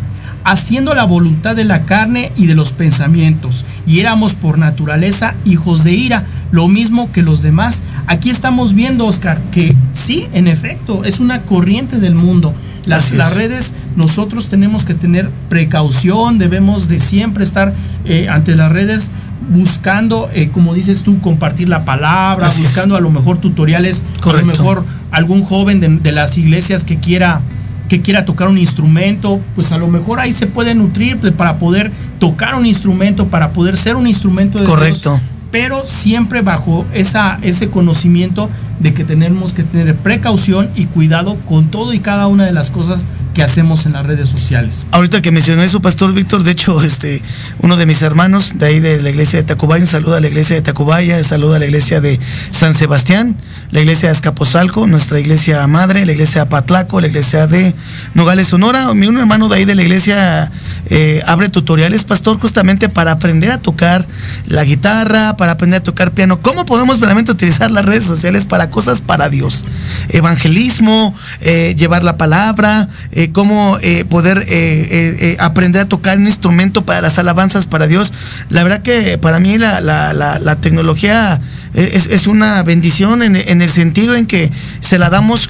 haciendo la voluntad de la carne y de los pensamientos, y éramos por naturaleza hijos de ira, lo mismo que los demás. Aquí estamos viendo, Oscar, que sí, en efecto, es una corriente del mundo. Las, las redes, nosotros tenemos que tener precaución, debemos de siempre estar eh, ante las redes buscando, eh, como dices tú, compartir la palabra, Así es. buscando a lo mejor tutoriales, a lo mejor algún joven de, de las iglesias que quiera que quiera tocar un instrumento, pues a lo mejor ahí se puede nutrir pues, para poder tocar un instrumento, para poder ser un instrumento de Correcto. Dios. Pero siempre bajo esa, ese conocimiento de que tenemos que tener precaución y cuidado con todo y cada una de las cosas que hacemos en las redes sociales. Ahorita que mencionó eso, Pastor Víctor, de hecho, este, uno de mis hermanos de ahí de la iglesia de Tacubaya, un saludo a la iglesia de Tacubaya, un saludo a la iglesia de San Sebastián, la iglesia de Escaposalco, nuestra iglesia madre, la iglesia de Patlaco, la iglesia de Nogales, Sonora. Mi un hermano de ahí de la iglesia eh, abre tutoriales, Pastor, justamente para aprender a tocar la guitarra, para aprender a tocar piano. ¿Cómo podemos realmente utilizar las redes sociales para cosas para Dios? Evangelismo, eh, llevar la palabra, eh, cómo eh, poder eh, eh, aprender a tocar un instrumento para las alabanzas para Dios. La verdad que para mí la, la tecnología es, es, una bendición en, en, el sentido en que se la damos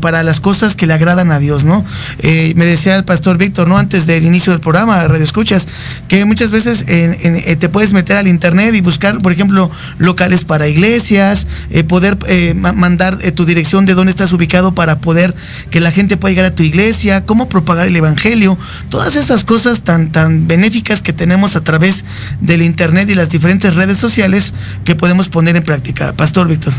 para las cosas que le agradan a Dios, ¿no? me decía el pastor Víctor, ¿no? Antes del inicio del programa, Radio Escuchas, que muchas veces te puedes meter al internet y buscar, por ejemplo, locales para iglesias, poder mandar tu dirección de dónde estás ubicado para poder que la gente pueda llegar a tu iglesia, cómo propagar el evangelio, todas esas cosas tan, tan benéficas que tenemos a través del internet y las diferentes redes sociales que podemos poner en práctica. Pastor Víctor.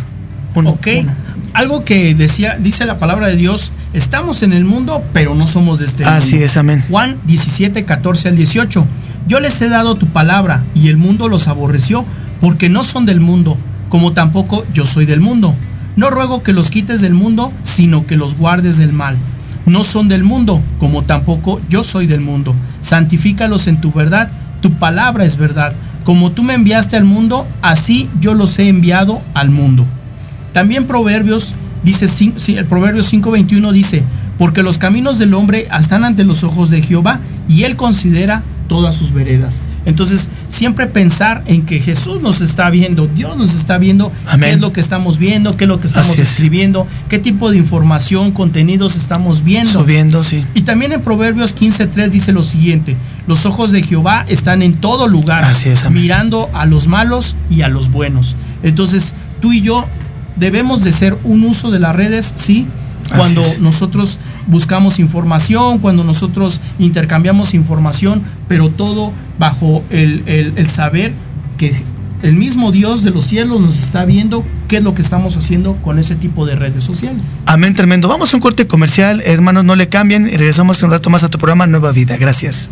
Uno, ok. Uno. Algo que decía, dice la palabra de Dios, estamos en el mundo, pero no somos de este mundo. Así es, amén. Juan 17, 14 al 18. Yo les he dado tu palabra y el mundo los aborreció porque no son del mundo, como tampoco yo soy del mundo. No ruego que los quites del mundo, sino que los guardes del mal. No son del mundo, como tampoco yo soy del mundo. Santifícalos en tu verdad, tu palabra es verdad. Como tú me enviaste al mundo, así yo los he enviado al mundo. También Proverbios dice, el Proverbio 5:21 dice, porque los caminos del hombre están ante los ojos de Jehová y él considera todas sus veredas. Entonces, siempre pensar en que Jesús nos está viendo, Dios nos está viendo, Amén. qué es lo que estamos viendo, qué es lo que estamos escribiendo, es. qué tipo de información, contenidos estamos viendo. Subiendo, sí. Y también en Proverbios 15:3 dice lo siguiente: Los ojos de Jehová están en todo lugar, Así es, mirando a los malos y a los buenos. Entonces, tú y yo debemos de ser un uso de las redes, sí, cuando nosotros buscamos información, cuando nosotros intercambiamos información, pero todo bajo el, el, saber que el mismo Dios de los cielos nos está viendo qué es lo que estamos haciendo con ese tipo de redes sociales. Amén, tremendo. Vamos a un corte comercial, hermanos, no le cambien regresamos un rato más a tu programa Nueva Vida. Gracias.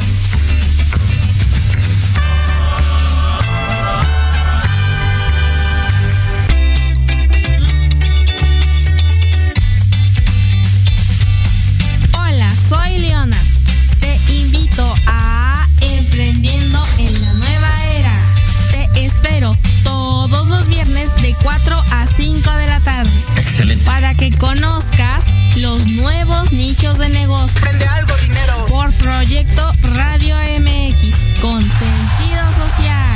Excelente. Para que conozcas los nuevos nichos de negocio. Prende algo, dinero. Por Proyecto Radio MX. Con sentido social.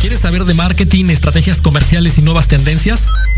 ¿Quieres saber de marketing, estrategias comerciales y nuevas tendencias?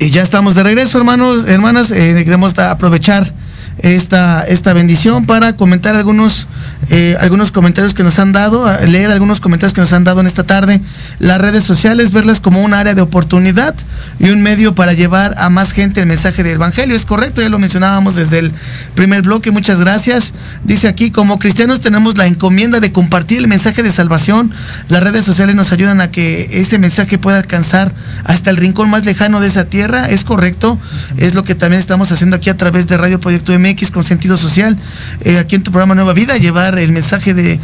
Y ya estamos de regreso, hermanos, hermanas. Eh, queremos aprovechar esta, esta bendición para comentar algunos eh, algunos comentarios que nos han dado, leer algunos comentarios que nos han dado en esta tarde. Las redes sociales, verlas como un área de oportunidad y un medio para llevar a más gente el mensaje del Evangelio. Es correcto, ya lo mencionábamos desde el primer bloque. Muchas gracias. Dice aquí, como cristianos tenemos la encomienda de compartir el mensaje de salvación. Las redes sociales nos ayudan a que ese mensaje pueda alcanzar hasta el rincón más lejano de esa tierra. Es correcto. Es lo que también estamos haciendo aquí a través de Radio Proyecto MX con sentido social. Eh, aquí en tu programa Nueva Vida, llevar el mensaje de,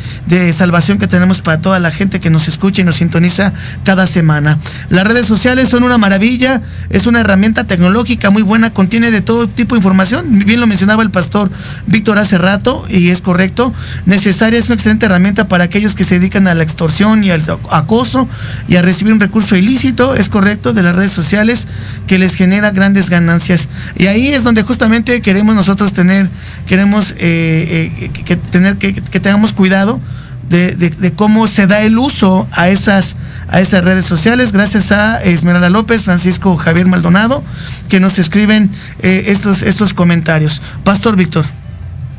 salvación que tenemos para toda la gente que nos escucha y nos sintoniza cada semana. Las redes sociales son una maravilla, es una herramienta tecnológica muy buena, contiene de todo tipo de información. Bien lo mencionaba el pastor Víctor hace rato y es correcto. Necesaria es una excelente herramienta para aquellos que se dedican a la extorsión y al acoso y a recibir un recurso ilícito, es correcto, de las redes sociales que les genera grandes ganancias. Y ahí es donde justamente queremos nosotros tener, queremos eh, eh, tener que, que tengamos cuidado de, cómo se da el uso a esas, a esas redes sociales, gracias a Esmeralda López, Francisco Javier Maldonado, que nos escriben eh, estos, estos comentarios. Pastor Víctor.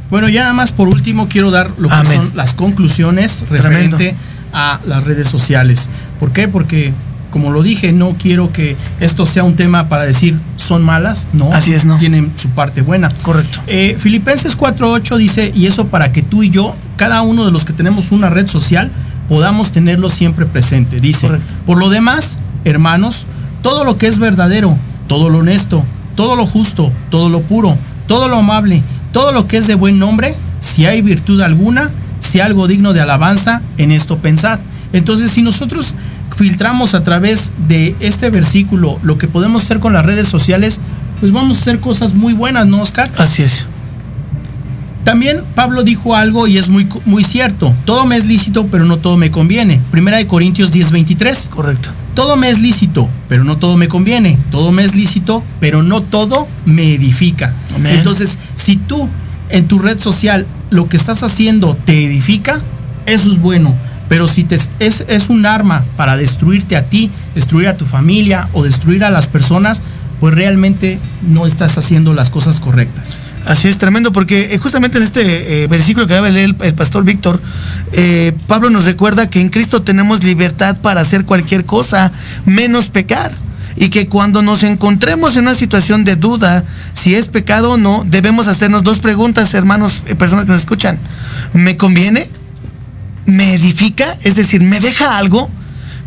Bueno, ya nada más por último quiero dar lo que son las conclusiones referente a las redes sociales. ¿Por qué? Porque como lo dije, no quiero que esto sea un tema para decir son malas, no. Así es, no. Tienen su parte buena. Correcto. Eh, Filipenses 4.8 dice, y eso para que tú y yo, cada uno de los que tenemos una red social, podamos tenerlo siempre presente. Dice, por lo demás, hermanos, todo lo que es verdadero, todo lo honesto, todo lo justo, todo lo puro, todo lo amable, todo lo que es de buen nombre, si hay virtud alguna, si algo digno de alabanza, en esto pensad. Entonces, si nosotros filtramos a través de este versículo lo que podemos hacer con las redes sociales, pues vamos a hacer cosas muy buenas, ¿no, Oscar? Así es. También Pablo dijo algo y es muy, muy cierto. Todo me es lícito, pero no todo me conviene. Primera de Corintios 10:23. Correcto. Todo me es lícito, pero no todo me conviene. Todo me es lícito, pero no todo me edifica. Entonces, si tú en tu red social lo que estás haciendo te edifica, eso es bueno. Pero si es, es un arma para destruirte a ti, destruir a tu familia o destruir a las personas, pues realmente no estás haciendo las cosas correctas. Así es, tremendo, porque eh, justamente en este eh, versículo que acaba de leer el, pastor Víctor, eh, Pablo nos recuerda que en Cristo tenemos libertad para hacer cualquier cosa, menos pecar. Y que cuando nos encontremos en una situación de duda si es pecado o no, debemos hacernos dos preguntas, hermanos, personas que nos escuchan. ¿Me conviene? Me edifica, es decir, me deja algo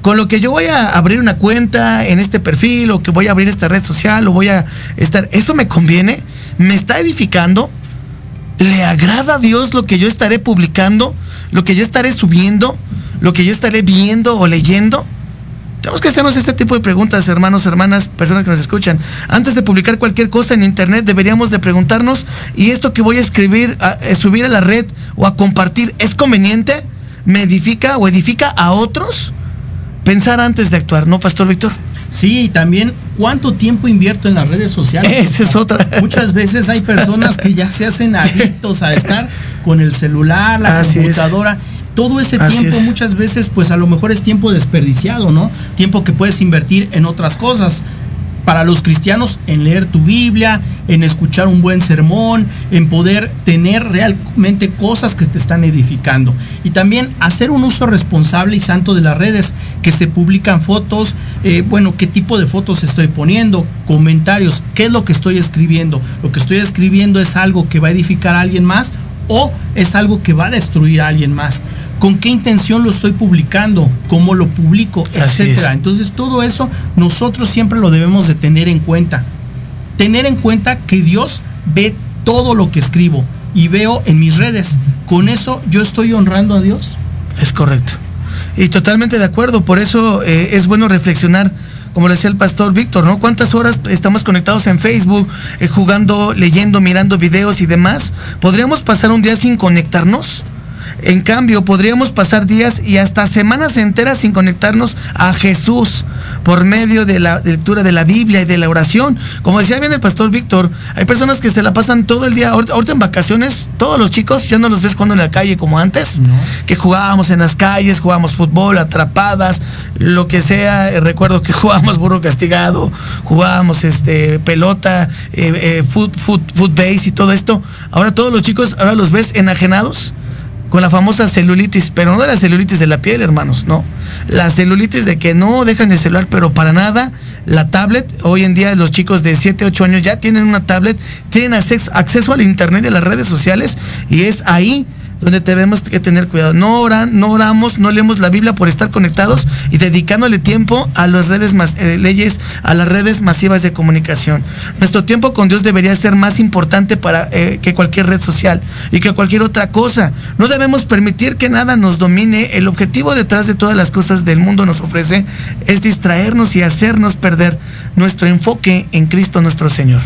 con lo que yo voy a abrir una cuenta en este perfil o que voy a abrir esta red social o voy a estar, ¿eso me conviene? ¿Me está edificando? ¿Le agrada a Dios lo que yo estaré publicando? ¿Lo que yo estaré subiendo? ¿Lo que yo estaré viendo o leyendo? Tenemos que hacernos este tipo de preguntas, hermanos, hermanas, personas que nos escuchan. Antes de publicar cualquier cosa en internet, deberíamos de preguntarnos, ¿y esto que voy a escribir, a subir a la red o a compartir, es conveniente? Me edifica o edifica a otros, pensar antes de actuar, ¿no, Pastor Víctor? Sí, también cuánto tiempo invierto en las redes sociales. Esa es otra. Muchas veces hay personas que ya se hacen adictos a estar con el celular, la computadora. Todo ese tiempo muchas veces pues a lo mejor es tiempo desperdiciado, ¿no? Tiempo que puedes invertir en otras cosas para los cristianos en leer tu Biblia, en escuchar un buen sermón, en poder tener realmente cosas que te están edificando. Y también hacer un uso responsable y santo de las redes, que se publican fotos, eh, bueno, qué tipo de fotos estoy poniendo, comentarios, qué es lo que estoy escribiendo. Lo que estoy escribiendo es algo que va a edificar a alguien más o es algo que va a destruir a alguien más. ¿Con qué intención lo estoy publicando? ¿Cómo lo publico? Etcétera. Entonces todo eso nosotros siempre lo debemos de tener en cuenta. Tener en cuenta que Dios ve todo lo que escribo y veo en mis redes. ¿Con eso yo estoy honrando a Dios? Es correcto. Y totalmente de acuerdo. Por eso eh, es bueno reflexionar como le decía el pastor Víctor, ¿no? ¿Cuántas horas estamos conectados en Facebook, eh, jugando, leyendo, mirando videos y demás? ¿Podríamos pasar un día sin conectarnos? En cambio, podríamos pasar días y hasta semanas enteras sin conectarnos a Jesús por medio de la lectura de la Biblia y de la oración. Como decía bien el pastor Víctor, hay personas que se la pasan todo el día, ahorita en vacaciones, todos los chicos ya no los ves cuando en la calle como antes, que jugábamos en las calles, jugábamos fútbol, atrapadas, lo que sea. Recuerdo que jugábamos burro castigado, jugábamos este, pelota, eh, eh, foot, foot, foot base y todo esto. Ahora todos los chicos, ahora los ves enajenados con la famosa celulitis, pero no de la celulitis de la piel, hermanos, no. La celulitis de que no dejan el celular, pero para nada. La tablet, hoy en día los chicos de 7, 8 años ya tienen una tablet, tienen acceso, acceso al internet y a las redes sociales y es ahí donde tenemos que tener cuidado. No oran, no oramos, no leemos la Biblia por estar conectados y dedicándole tiempo a las redes más, eh, leyes, a las redes masivas de comunicación. Nuestro tiempo con Dios debería ser más importante para eh, que cualquier red social y que cualquier otra cosa. No debemos permitir que nada nos domine. El objetivo detrás de todas las cosas del mundo nos ofrece es distraernos y hacernos perder nuestro enfoque en Cristo nuestro Señor.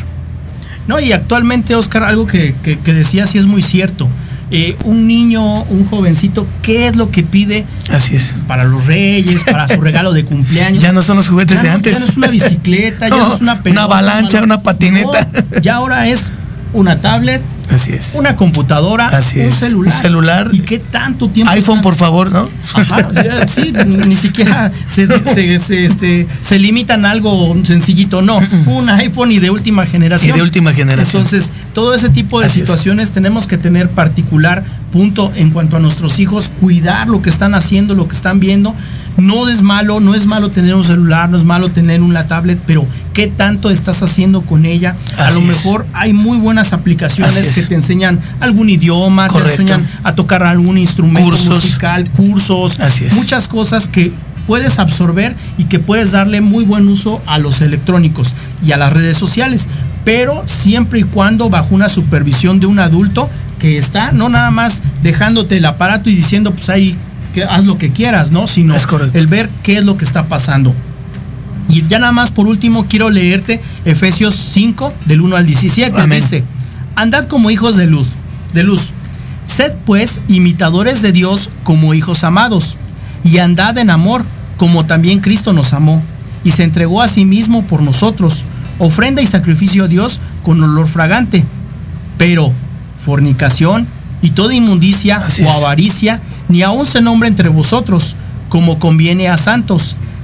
No, y actualmente, Oscar, algo que, que, que sí es muy cierto. Eh, un niño, un jovencito, ¿qué es lo que pide? Así es. Para los reyes, para su regalo de cumpleaños. Ya no son los juguetes Ya de no- antes. Ya no es una bicicleta, ya no es una pelota. Una avalancha, una patineta. Ya ahora es una tablet, Así es. una computadora, Así un celular. Un celular. ¿Y qué tanto tiempo? iPhone, por favor, ¿no? Ajá, sí, ni, siquiera se, se- se, este, se limitan a algo sencillito, no. Un iPhone y de última generación. Y de última generación. Entonces, todo ese tipo de Así es. situaciones tenemos que tener particular punto en cuanto a nuestros hijos, cuidar lo que están haciendo, lo que están viendo. No es malo, no es malo tener un celular, no es malo tener una tablet, pero ¿qué tanto estás haciendo con ella? a lo es. mejor hay muy buenas aplicaciones Así es. que te enseñan algún idioma, Correcto. te enseñan a tocar algún instrumento Cursos. musical, cursos, Así es. muchas cosas que puedes absorber y que puedes darle muy buen uso a los electrónicos y a las redes sociales, pero siempre y cuando bajo una supervisión de un adulto que está no nada más dejándote el aparato y diciendo pues ahí que haz lo que quieras, ¿no? Sino el ver qué es lo que está pasando. Y ya nada más por último quiero leerte Efesios 5 del 1 al 17. Amén. Dice, andad como hijos de luz, de luz. Sed pues imitadores de Dios como hijos amados, y andad en amor, como también Cristo nos amó, y se entregó a sí mismo por nosotros, ofrenda y sacrificio a Dios con olor fragante. Pero fornicación y toda inmundicia Así o es. avaricia, ni aun se nombre entre vosotros, como conviene a santos,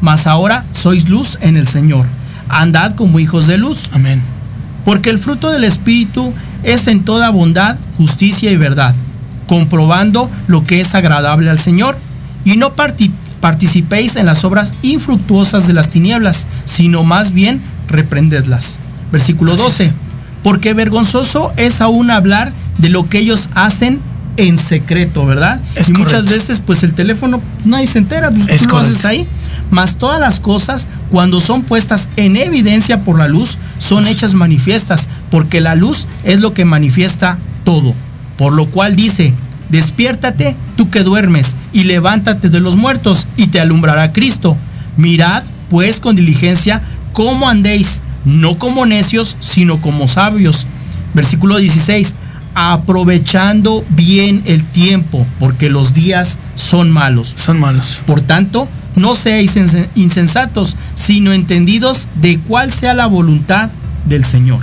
mas ahora sois luz en el Señor. Andad como hijos de luz. Amén. Porque el fruto del Espíritu es en toda bondad, justicia y verdad, comprobando lo que es agradable al Señor, y no parti- participéis en las obras infructuosas de las tinieblas, sino más bien reprendedlas. Versículo Así 12. es. Porque vergonzoso es aún hablar de lo que ellos hacen en secreto, ¿verdad? Es y muchas veces, pues el teléfono nadie se entera, pues, Es tú lo haces ahí. Mas todas las cosas, cuando son puestas en evidencia por la luz, son hechas manifiestas, porque la luz es lo que manifiesta todo. Por lo cual dice, despiértate tú que duermes, y levántate de los muertos, y te alumbrará Cristo. Mirad, pues, con diligencia, cómo andéis, no como necios, sino como sabios. Versículo 16, aprovechando bien el tiempo, porque los días son malos. Son malos. Por tanto, no seáis insen- insensatos, sino entendidos de cuál sea la voluntad del Señor.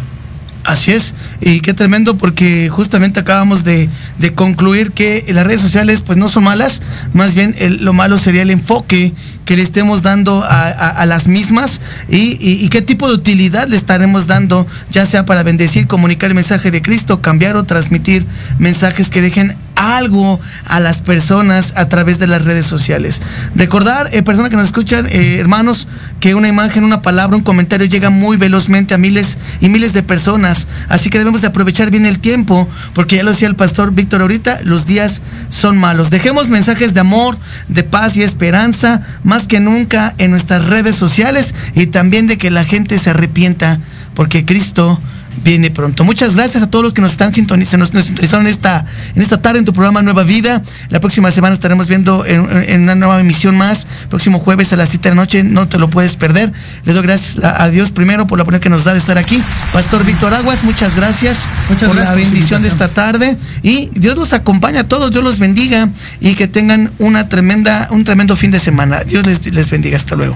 Así es, y qué tremendo porque justamente acabamos de, de concluir que las redes sociales pues no son malas, más bien lo malo sería el enfoque que le estemos dando a, a- las mismas y- y qué tipo de utilidad le estaremos dando, ya sea para bendecir, comunicar el mensaje de Cristo, cambiar o transmitir mensajes que dejen algo a las personas a través de las redes sociales. Recordar, eh, personas que nos escuchan, eh, hermanos, que una imagen, una palabra, un comentario llega muy velozmente a miles y miles de personas. Así que debemos de aprovechar bien el tiempo, porque ya lo decía el pastor Víctor ahorita, los días son malos. Dejemos mensajes de amor, de paz y esperanza, más que nunca en nuestras redes sociales y también de que la gente se arrepienta, porque Cristo viene pronto. Muchas gracias a todos los que nos están sintonizando, nos, sintonizaron esta, en esta tarde en tu programa Nueva Vida. La próxima semana estaremos viendo en, una nueva emisión más. Próximo jueves a las 7 de la noche, no te lo puedes perder. Le doy gracias a, Dios primero por la oportunidad que nos da de estar aquí. Pastor Víctor Aguas, muchas gracias por la bendición de esta tarde. Y Dios los acompaña a todos, Dios los bendiga y que tengan una tremenda, un tremendo fin de semana. Dios les, les bendiga. Hasta luego.